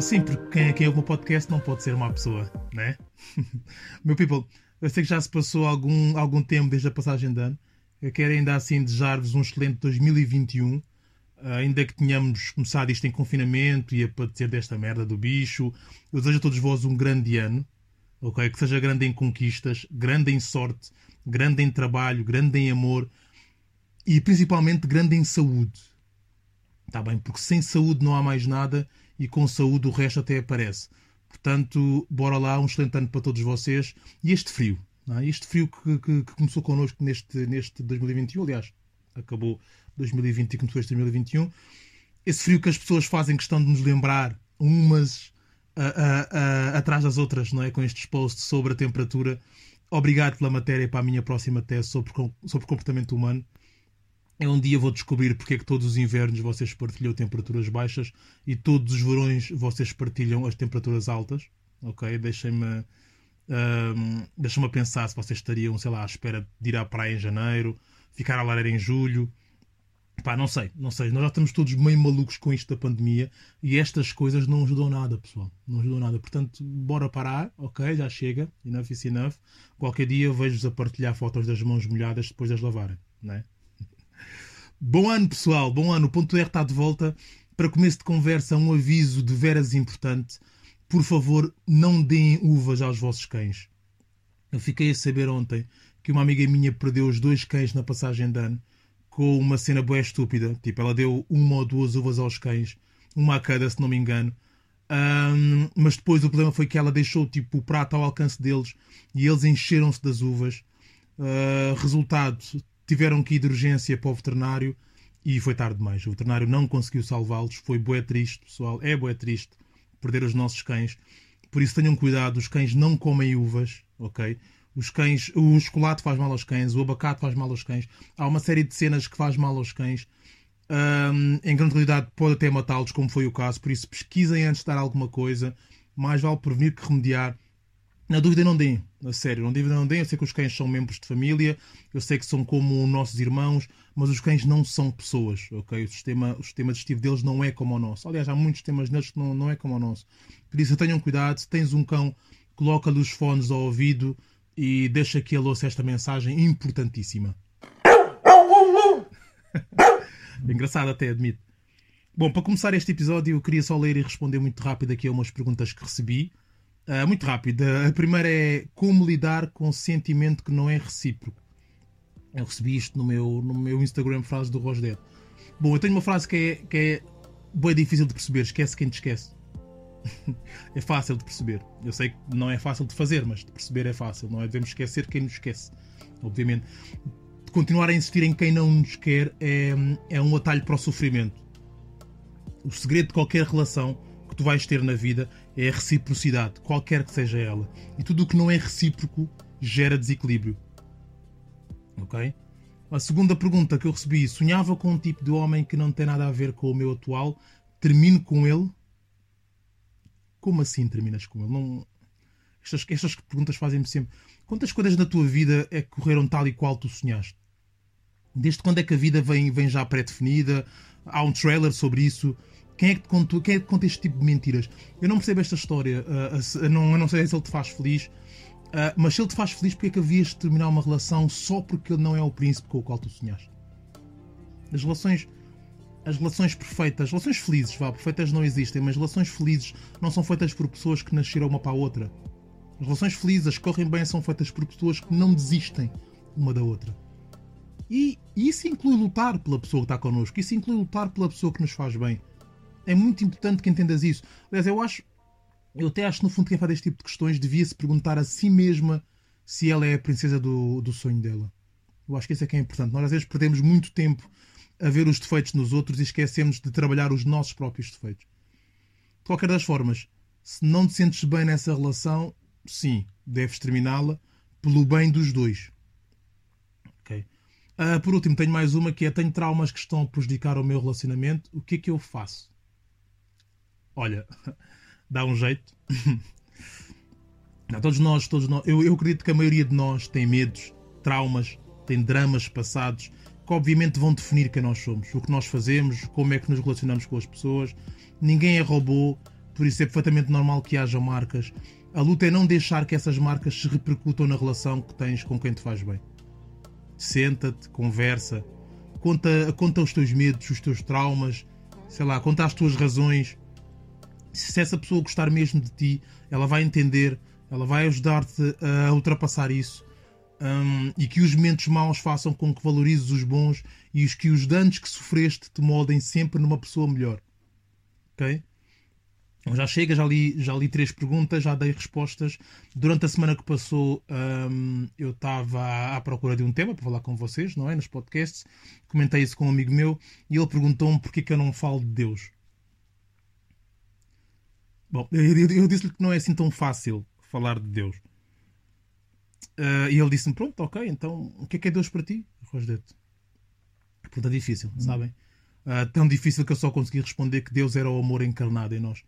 Sim, porque quem, quem ouve o podcast não pode ser uma pessoa, né? Meu people, eu sei que já se passou algum, algum tempo desde a passagem de ano. Eu quero ainda assim desejar-vos um excelente 2021. Ah, ainda que tenhamos começado isto em confinamento e a padecer desta merda do bicho, eu desejo a todos vós um grande ano, ok? Que seja grande em conquistas, grande em sorte, grande em trabalho, grande em amor e principalmente grande em saúde. Está bem? Porque sem saúde não há mais nada e com saúde o resto até aparece. Portanto, bora lá, um excelente ano para todos vocês. E este frio, é? este frio que, que, que começou connosco neste, neste 2021, aliás, acabou 2020 e começou este 2021. Esse frio que as pessoas fazem questão de nos lembrar umas a, a, a, atrás das outras, não é? Com estes posts sobre a temperatura. Obrigado pela matéria para a minha próxima tese sobre, sobre comportamento humano. É um dia vou descobrir porque é que todos os invernos vocês partilham temperaturas baixas e todos os verões vocês partilham as temperaturas altas. Ok? Deixem-me um, deixem-me pensar se vocês estariam, sei lá, à espera de ir à praia em janeiro, ficar à lareira em julho. Pá, não sei, não sei. Nós já estamos todos meio malucos com isto da pandemia e estas coisas não ajudam nada, pessoal. Não ajudam nada. Portanto, bora parar, ok? Já chega. Enough is enough. Qualquer dia vejo-vos a partilhar fotos das mãos molhadas depois de as lavarem, não é? Bom ano, pessoal. Bom ano. O Ponto R está de volta. Para começo de conversa, um aviso de veras importante. Por favor, não deem uvas aos vossos cães. Eu fiquei a saber ontem que uma amiga minha perdeu os dois cães na passagem de ano com uma cena boa estúpida. Tipo, ela deu uma ou duas uvas aos cães, uma a cada, se não me engano. Um, mas depois o problema foi que ela deixou tipo, o prato ao alcance deles e eles encheram-se das uvas. Uh, resultado, tiveram que ir de urgência para o veterinário e foi tarde demais. O veterinário não conseguiu salvá-los. Foi bué triste, pessoal. É bué triste perder os nossos cães. Por isso tenham cuidado, os cães não comem uvas, ok? Os cães, o chocolate faz mal aos cães, o abacate faz mal aos cães. Há uma série de cenas que faz mal aos cães. Um, em grande realidade pode até matá-los, como foi o caso. Por isso pesquisem antes de dar alguma coisa. Mais vale prevenir que remediar. Na dúvida não deem, a sério, não dúvida não deem. Eu sei que os cães são membros de família, eu sei que são como nossos irmãos, mas os cães não são pessoas, ok? O sistema, o sistema digestivo deles não é como o nosso. Aliás, há muitos sistemas neles que não, não é como o nosso. Por isso, tenham cuidado. Se tens um cão, coloca-lhe os fones ao ouvido e deixa que ele ouça esta mensagem importantíssima. Engraçado até, admito. Bom, para começar este episódio, eu queria só ler e responder muito rápido aqui a umas perguntas que recebi. Uh, muito rápido. A primeira é como lidar com sentimento que não é recíproco. Eu recebi isto no meu, no meu Instagram, frase do Rosdet. Bom, eu tenho uma frase que é, que é bem difícil de perceber. Esquece quem te esquece. é fácil de perceber. Eu sei que não é fácil de fazer, mas de perceber é fácil. Não é? Devemos esquecer quem nos esquece. Obviamente. Continuar a insistir em quem não nos quer é, é um atalho para o sofrimento. O segredo de qualquer relação que tu vais ter na vida é a reciprocidade, qualquer que seja ela. E tudo o que não é recíproco gera desequilíbrio. Ok? A segunda pergunta que eu recebi: sonhava com um tipo de homem que não tem nada a ver com o meu atual, termino com ele? Como assim terminas com ele? Não... Estas, estas perguntas fazem-me sempre. Quantas coisas na tua vida é que correram tal e qual tu sonhaste? Desde quando é que a vida vem, vem já pré-definida? Há um trailer sobre isso. Quem é que te contou, quem é que conta este tipo de mentiras? Eu não percebo esta história. Uh, não, eu não sei se ele te faz feliz. Uh, mas se ele te faz feliz, porque é que havias de terminar uma relação só porque ele não é o príncipe com o qual tu sonhaste? As relações. As relações perfeitas, as relações felizes, vá, perfeitas não existem, mas relações felizes não são feitas por pessoas que nasceram uma para a outra. As relações felizes, as que correm bem, são feitas por pessoas que não desistem uma da outra. E, e isso inclui lutar pela pessoa que está connosco, isso inclui lutar pela pessoa que nos faz bem. É muito importante que entendas isso. Aliás, eu acho, eu até acho no fundo quem faz este tipo de questões devia se perguntar a si mesma se ela é a princesa do, do sonho dela. Eu acho que isso é que é importante. Nós às vezes perdemos muito tempo a ver os defeitos nos outros e esquecemos de trabalhar os nossos próprios defeitos. De qualquer das formas, se não te sentes bem nessa relação, sim, deves terminá-la pelo bem dos dois. Ok? Uh, por último, tenho mais uma que é: tenho traumas que estão a prejudicar o meu relacionamento. O que é que eu faço? Olha, dá um jeito. Não, todos nós, todos nós eu, eu acredito que a maioria de nós tem medos, traumas, tem dramas passados que obviamente vão definir quem nós somos, o que nós fazemos, como é que nos relacionamos com as pessoas. Ninguém é robô, por isso é perfeitamente normal que haja marcas. A luta é não deixar que essas marcas se repercutam na relação que tens com quem te faz bem. Senta-te, conversa, conta, conta os teus medos, os teus traumas, sei lá, conta as tuas razões. Se essa pessoa gostar mesmo de ti, ela vai entender, ela vai ajudar-te a ultrapassar isso um, e que os momentos maus façam com que valorizes os bons e os que os danos que sofreste te moldem sempre numa pessoa melhor. Ok? Já chega, já li, já li três perguntas, já dei respostas. Durante a semana que passou, um, eu estava à procura de um tema para falar com vocês, não é? Nos podcasts. Comentei isso com um amigo meu e ele perguntou-me porquê que eu não falo de Deus. Bom, eu, eu, disse-lhe que não é assim tão fácil falar de Deus. Uh, e ele disse-me: Pronto, ok, então o que é que é Deus para ti, Rosdete? Pergunta difícil, hum. sabem? Uh, tão difícil que eu só consegui responder que Deus era o amor encarnado em nós.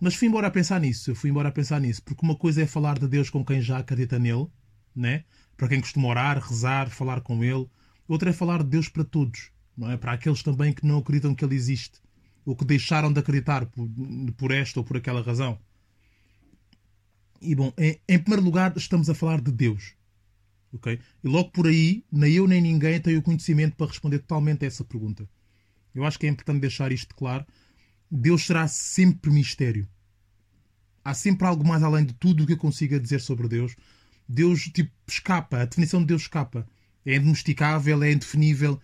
Mas fui embora a pensar nisso, eu fui embora a pensar nisso, porque uma coisa é falar de Deus com quem já acredita nele, né? para quem costuma orar, rezar, falar com ele. Outra é falar de Deus para todos, não é? Para aqueles também que não acreditam que ele existe, ou que deixaram de acreditar por, por esta ou por aquela razão. E bom, em, em, primeiro lugar, estamos a falar de Deus. ok? E logo por aí, nem eu nem ninguém tem o conhecimento para responder totalmente a essa pergunta. Eu acho que é importante deixar isto claro. Deus será sempre mistério. Há sempre algo mais além de tudo o que eu consiga dizer sobre Deus. Deus, tipo, escapa. A definição de Deus escapa. É indomesticável, é indefinível.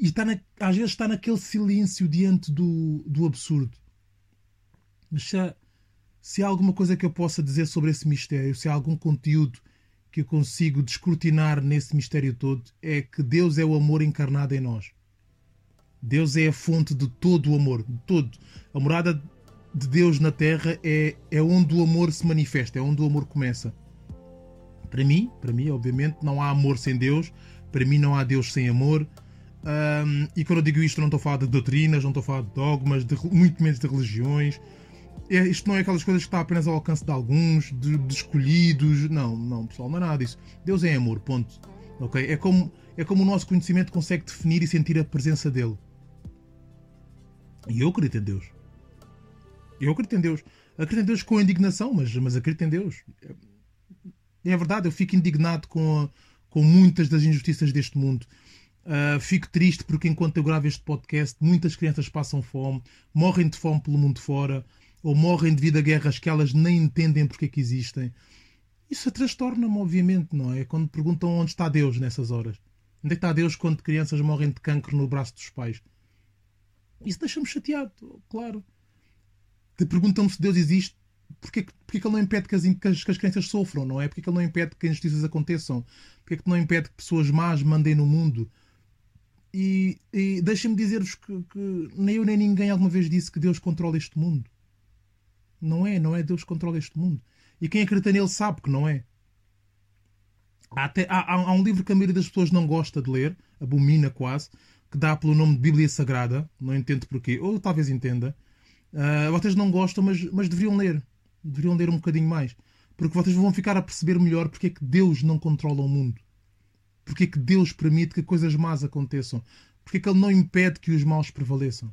E está na, às vezes está naquele silêncio diante do, do absurdo. Mas se há, se há alguma coisa que eu possa dizer sobre esse mistério, se há algum conteúdo que eu consigo descortinar nesse mistério todo, é que Deus é o amor encarnado em nós. Deus é a fonte de todo o amor, de todo. A morada de Deus na Terra é, é onde o amor se manifesta, é onde o amor começa. Para mim, para mim, obviamente, não há amor sem Deus. Para mim, não há Deus sem amor. Um, e quando eu digo isto, não estou a falar de doutrinas, não estou a falar de dogmas, de, muito menos de religiões é, isto não é aquelas coisas que está apenas ao alcance de alguns, de, de, escolhidos. Não, não, pessoal, não é nada disso. Deus é amor, ponto. Ok? É como, é como o nosso conhecimento consegue definir e sentir a presença dele. E eu acredito em Deus. Eu acredito em Deus. Acredito em Deus com indignação, mas, mas acredito em Deus. É, é verdade, eu fico indignado com, a, com muitas das injustiças deste mundo. Uh, fico triste porque enquanto eu gravo este podcast, muitas crianças passam fome, morrem de fome pelo mundo fora ou morrem devido a guerras que elas nem entendem porque é que existem. Isso transtorna-me, obviamente, não é? Quando perguntam onde está Deus nessas horas. Onde é que está Deus quando crianças morrem de cancro no braço dos pais? Isso deixa-me chateado, claro. Te perguntam-me se Deus existe, porque, porque que ele não impede que as, que, as, que as crianças sofram, não é? Porque que ele não impede que injustiças aconteçam? Porque que não impede que pessoas más mandem no mundo? E, e deixem-me dizer-vos que, que nem eu nem ninguém alguma vez disse que Deus controla este mundo. Não é, não é Deus controla este mundo. E quem acredita nele sabe que não é. Há, até, há, há, um livro que a maioria das pessoas não gosta de ler, abomina quase, que dá pelo nome de Bíblia Sagrada. Não entendo porquê, ou talvez entenda. Uh, vocês não gostam, mas, mas deveriam ler. Deveriam ler um bocadinho mais. Porque vocês vão ficar a perceber melhor porque é que Deus não controla o mundo. Porque é que Deus permite que coisas más aconteçam. Porque é que Ele não impede que os maus prevaleçam.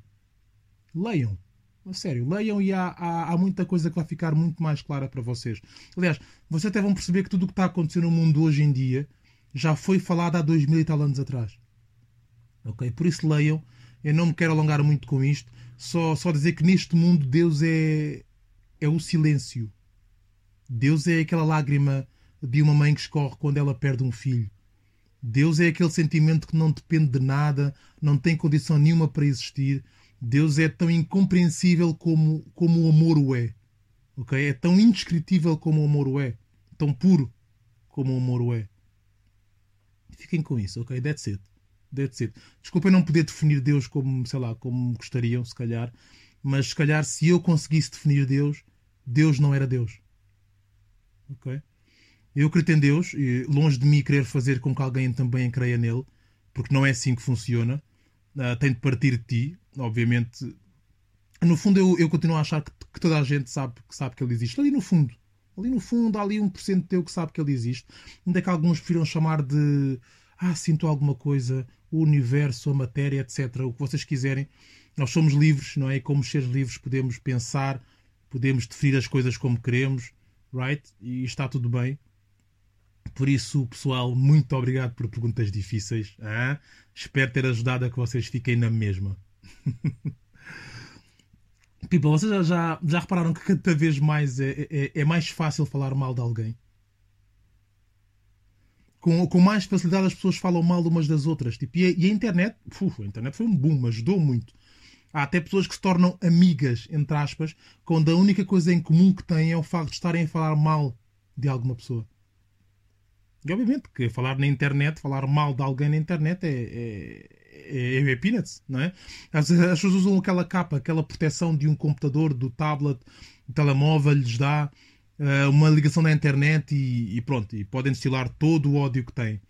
Leiam. A sério, leiam e há, há, há, muita coisa que vai ficar muito mais clara para vocês. Aliás, vocês até vão perceber que tudo o que está acontecendo no mundo hoje em dia já foi falado há dois mil e tal anos atrás. Ok? Por isso leiam. Eu não me quero alongar muito com isto. Só, só dizer que neste mundo Deus é, é o silêncio. Deus é aquela lágrima de uma mãe que escorre quando ela perde um filho. Deus é aquele sentimento que não depende de nada, não tem condição nenhuma para existir Deus é tão incompreensível como, como o amor o é. Okay? É tão indescritível como o amor o é. Tão puro como o amor o é. Fiquem com isso, ok? That's it. That's it. Desculpem não poder definir Deus como, sei lá, como gostariam, se calhar. Mas se calhar se eu conseguisse definir Deus, Deus não era Deus. Ok? Eu acredito em Deus, e longe de mim querer fazer com que alguém também creia nele, porque não é assim que funciona. Uh, tem de partir de ti obviamente, no fundo eu, eu continuo a achar que, que, toda a gente sabe que sabe que ele existe. Ali no fundo, ali no fundo, há ali 1% teu que sabe que ele existe. Ainda que alguns prefiram chamar de ah, sinto alguma coisa, o universo, a matéria, etc. O que vocês quiserem. Nós somos livres, não é? E como seres livres podemos pensar, podemos definir as coisas como queremos, right? E está tudo bem. Por isso, pessoal, muito obrigado por perguntas difíceis. Ah? Espero ter ajudado a que vocês fiquem na mesma. People, vocês já, já, já, repararam que cada vez mais é, é, é, mais fácil falar mal de alguém? Com, com mais facilidade as pessoas falam mal umas das outras. Tipo, e, a, e a internet, uf, a internet foi um boom, ajudou muito. Há até pessoas que se tornam amigas, entre aspas, quando a única coisa em comum que têm é o facto de estarem a falar mal de alguma pessoa. E obviamente que falar na internet, falar mal de alguém na internet é, é, é, é peanuts, não é? As, as pessoas usam aquela capa, aquela proteção de um computador, do tablet, do telemóvel, lhes dá uh, uma ligação na internet e, e, pronto, e podem destilar todo o ódio que têm.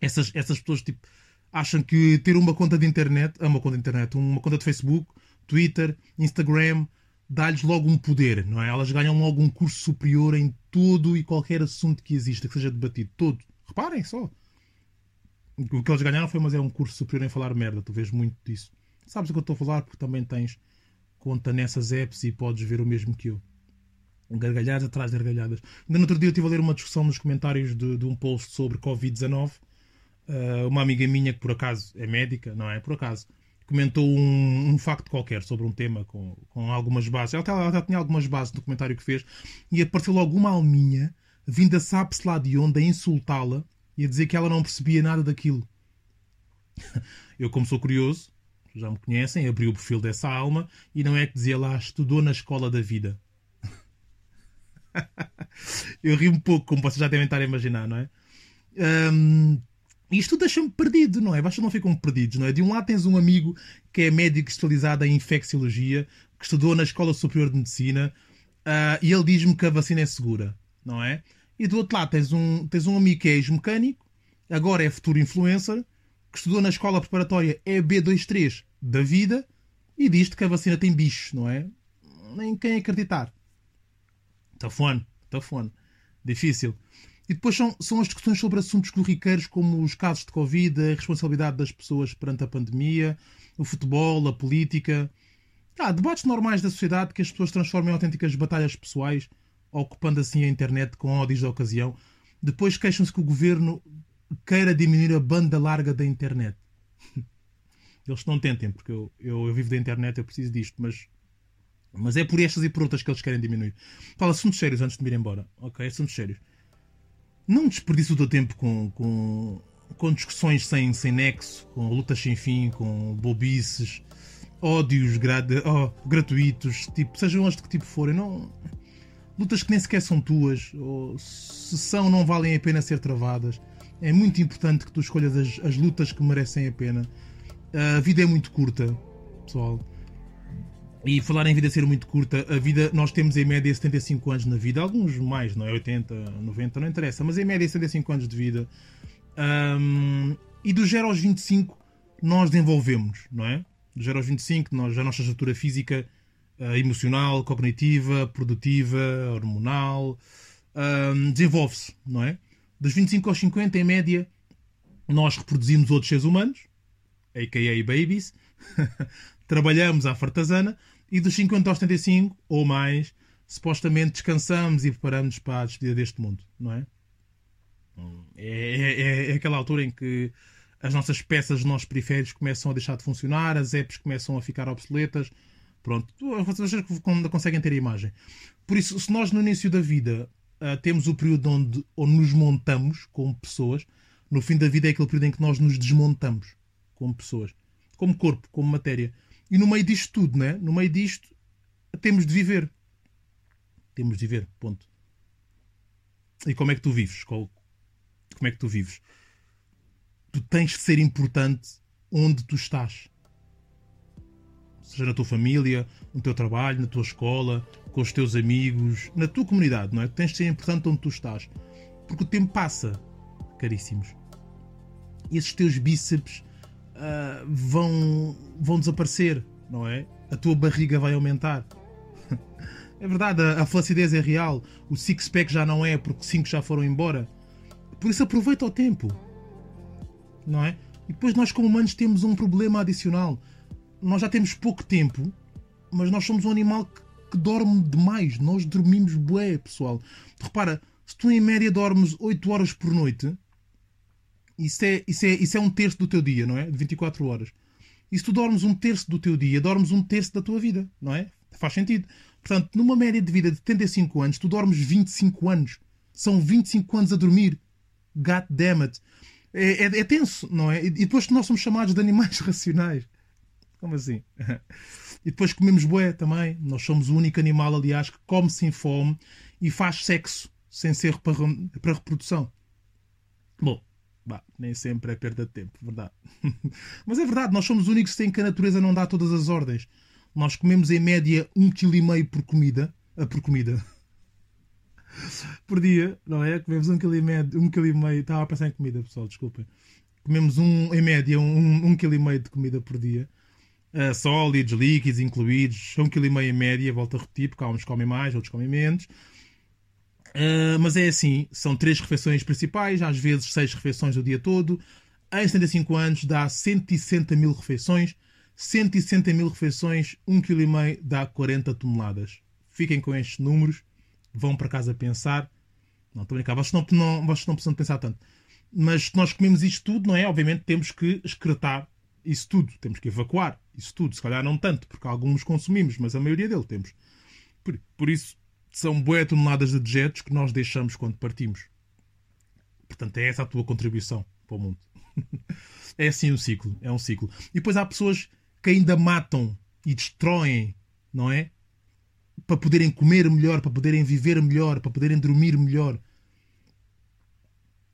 Essas, essas pessoas tipo, acham que ter uma conta de internet, uma conta de internet, uma conta de Facebook, Twitter, Instagram, dá-lhes logo um poder, não é? Elas ganham logo um curso superior em todo e qualquer assunto que exista, que seja debatido. Todo. Reparem só. O que eles ganharam foi, mas é um curso superior em falar merda. Tu vês muito disso. Sabes o que eu estou a falar? Porque também tens conta nessas apps e podes ver o mesmo que eu. Gargalhadas atrás de gargalhadas. Ainda no outro dia eu estive a ler uma discussão nos comentários de, de um post sobre Covid-19. Uh, uma amiga minha que por acaso é médica, não é? Por acaso comentou um, um, facto qualquer sobre um tema com, com algumas bases. Ela, ela tinha algumas bases no comentário que fez e apareceu logo uma alminha vinda sabe-se lá de onde a insultá-la e a dizer que ela não percebia nada daquilo. Eu, como sou curioso, já me conhecem, abri o perfil dessa alma e não é que dizia lá estudou na escola da vida. Eu ri um pouco, como vocês já devem estar a imaginar, não é? Um, isto deixa-me perdido, não é? Vocês não ficam perdidos, não é? De um lado tens um amigo que é médico especializado em infecciologia, que estudou na Escola Superior de Medicina, uh, e ele diz-me que a vacina é segura, não é? E do outro lado tens um, tens um amigo que é ex-mecânico, agora é futuro influencer, que estudou na escola preparatória EB23 da vida e diz-te que a vacina tem bichos, não é? Nem quem acreditar. Tough one, tough one. Difícil. E depois são, são as discussões sobre assuntos corriqueiros, como os casos de Covid, a responsabilidade das pessoas perante a pandemia, o futebol, a política. Há debates normais da sociedade que as pessoas transformam em autênticas batalhas pessoais, ocupando assim a internet com ódios da ocasião. Depois queixam-se que o governo queira diminuir a banda larga da internet. Eles não tentem, porque eu, eu, eu, vivo da internet, eu preciso disto, mas, mas é por estas e por outras que eles querem diminuir. Fala assuntos sérios antes de me ir embora. Ok, assuntos sérios não desperdice o teu tempo com, com, com discussões sem, sem nexo, com lutas sem fim, com bobices, ódios grade, oh, gratuitos, tipo, sejam as de que tipo forem, não. Lutas que nem sequer são tuas, ou se são, não valem a pena ser travadas. É muito importante que tu escolhas as, as lutas que merecem a pena. A vida é muito curta, pessoal. E falar em vida ser muito curta, a vida, nós temos em média 75 anos na vida, alguns mais, não é? 80, 90, não interessa, mas em média 75 anos de vida. Um, e do 0 aos 25 nós desenvolvemos, não é? Do 0 aos 25, nós, a nossa estrutura física, uh, emocional, cognitiva, produtiva, hormonal, um, desenvolve-se, não é? Dos 25 aos 50, em média, nós reproduzimos outros seres humanos, a.k.a. babies, trabalhamos à fartazana, e dos 50 aos 75 ou mais, supostamente descansamos e preparamos para a despedida deste mundo, não é? É, é, é aquela altura em que as nossas peças dos nossos periféricos começam a deixar de funcionar, as apps começam a ficar obsoletas. Pronto, vocês conseguem ter a imagem. Por isso, se nós no início da vida uh, temos o período onde, onde nos montamos como pessoas, no fim da vida é aquele período em que nós nos desmontamos como pessoas, como corpo, como matéria. E no meio disto tudo, né? no meio disto, temos de viver. Temos de viver, ponto. E como é que tu vives? Como é que tu vives? Tu tens de ser importante onde tu estás. Seja na tua família, no teu trabalho, na tua escola, com os teus amigos, na tua comunidade, não é? Tens de ser importante onde tu estás. Porque o tempo passa, caríssimos. E esses teus bíceps uh, vão, vão desaparecer, não é? A tua barriga vai aumentar. é verdade, a, a flacidez é real. O six-pack já não é, porque cinco já foram embora. Por isso aproveita o tempo. Não é? E depois nós, como humanos, temos um problema adicional. Nós já temos pouco tempo, mas nós somos um animal que, que dorme demais. Nós dormimos bué, pessoal. Repara, se tu em média dormes 8 horas por noite, isso é, isso, é, isso é um terço do teu dia, não é? De 24 horas. E se tu dormes um terço do teu dia, dormes um terço da tua vida, não é? Faz sentido. Portanto, numa média de vida de 75 anos, tu dormes 25 anos. São 25 anos a dormir. God damn it. É, é, é tenso, não é? E depois nós somos chamados de animais racionais. Como assim? E depois comemos bué também. Nós somos o único animal, aliás, que come sem fome e faz sexo sem ser para, para reprodução. Bom, bah, nem sempre é perda de tempo, verdade. Mas é verdade, nós somos os únicos em que a natureza não dá todas as ordens. Nós comemos em média um quilo e meio por comida. Uh, por comida. por dia, não é? Comemos um quilo e meio, um quilo e meio. Estava a pensar em comida, pessoal, desculpem. Comemos um, em média um, um quilo e meio de comida por dia. Uh, sólidos, líquidos incluídos, um quilo e meio em média, volto a repetir, porque há uns comem mais, outros comem menos. Uh, mas é assim, são três refeições principais, às vezes seis refeições o dia todo. Em 75 anos dá 160 mil refeições. 160 mil refeições, 1,5 kg dá 40 toneladas. Fiquem com estes números, vão para casa pensar. Não, estou a brincar, vocês não, não, vocês não precisam pensar tanto. Mas se nós comemos isto tudo, não é? Obviamente temos que excretar isso tudo, temos que evacuar isso tudo. Se calhar não tanto, porque alguns consumimos, mas a maioria dele temos. Por, por isso, são boé toneladas de dejetos que nós deixamos quando partimos. Portanto, é essa a tua contribuição para o mundo. é assim um ciclo. É um ciclo. E depois há pessoas que ainda matam e destroem, não é? Para poderem comer melhor, para poderem viver melhor, para poderem dormir melhor.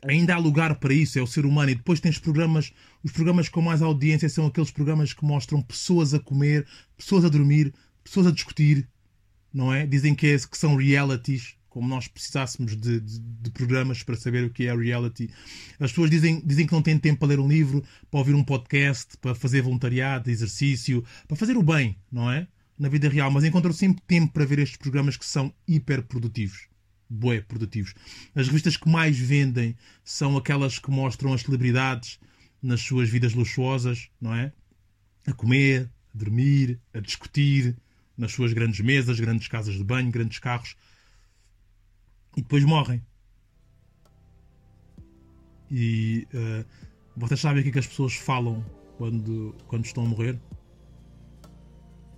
Ainda há lugar para isso, é o ser humano. E depois tens programas, os programas com mais audiência são aqueles programas que mostram pessoas a comer, pessoas a dormir, pessoas a discutir, não é? Dizem que, é, que são realities, como nós precisássemos de, de, de, programas para saber o que é reality. As pessoas dizem, dizem que não têm tempo para ler um livro, para ouvir um podcast, para fazer voluntariado, exercício, para fazer o bem, não é? Na vida real, mas encontram sempre tempo para ver estes programas que são hiper produtivos. Bué produtivos. As revistas que mais vendem são aquelas que mostram as celebridades nas suas vidas luxuosas, não é? A comer, a dormir, a discutir, nas suas grandes mesas, grandes casas de banho, grandes carros, e depois morrem. E uh, vocês sabem o que, é que as pessoas falam quando, quando estão a morrer?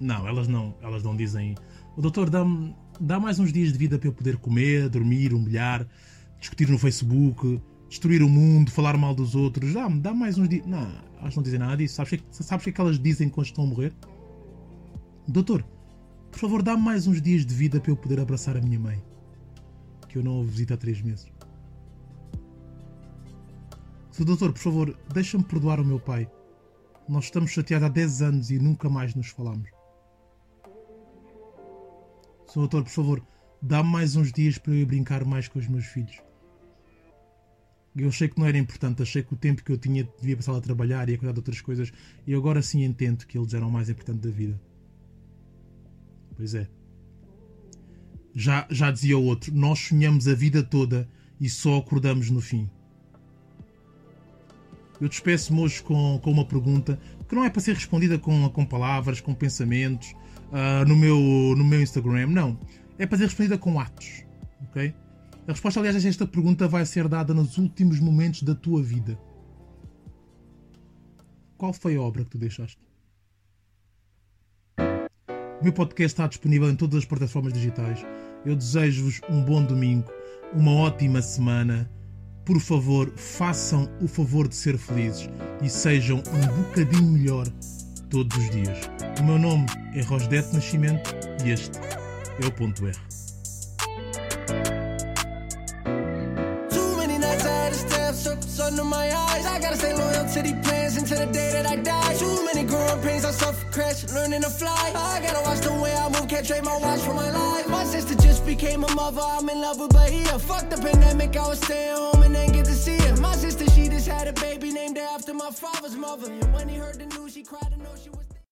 Não, elas não, elas não dizem. O doutor dá-me dá mais uns dias de vida para eu poder comer, dormir, humilhar, discutir no Facebook, destruir o mundo, falar mal dos outros. Dá-me, dá mais uns dias. Não, elas não dizem nada disso. Sabes o que, é sabes que, é que elas dizem quando estão a morrer? Doutor, por favor, dá-me mais uns dias de vida para eu poder abraçar a minha mãe. Que eu não a visito há três meses. Sr. Doutor, por favor, deixa-me perdoar o meu pai. Nós estamos chateados há 10 anos e nunca mais nos falamos. Sr. Doutor, por favor, dá-me mais uns dias para eu ir brincar mais com os meus filhos. Eu achei que não era importante, achei que o tempo que eu tinha devia passar a trabalhar e a cuidar de outras coisas, e agora sim entendo que eles eram o mais importante da vida. Pois é. Já, já dizia o outro, nós sonhamos a vida toda e só acordamos no fim. Eu despeço-me hoje com, com uma pergunta que não é para ser respondida com, com palavras, com pensamentos uh, no, meu, no meu Instagram, não. É para ser respondida com atos. Ok? A resposta, aliás, a esta pergunta vai ser dada nos últimos momentos da tua vida. Qual foi a obra que tu deixaste? O meu podcast está disponível em todas as plataformas digitais. Eu desejo-vos um bom domingo, uma ótima semana. Por favor, façam o favor de ser felizes e sejam um bocadinho melhor todos os dias. O meu nome é Rosdete Nascimento e este é o Ponto R. Too I suffer crash, learning to fly. I gotta watch the way I move, can't trade my watch for my life. My sister just became a mother, I'm in love with Bahia. Fuck the pandemic, I was staying home and ain't get to see her. My sister, she just had a baby named after my father's mother. And when he heard the news, he cried to know she was.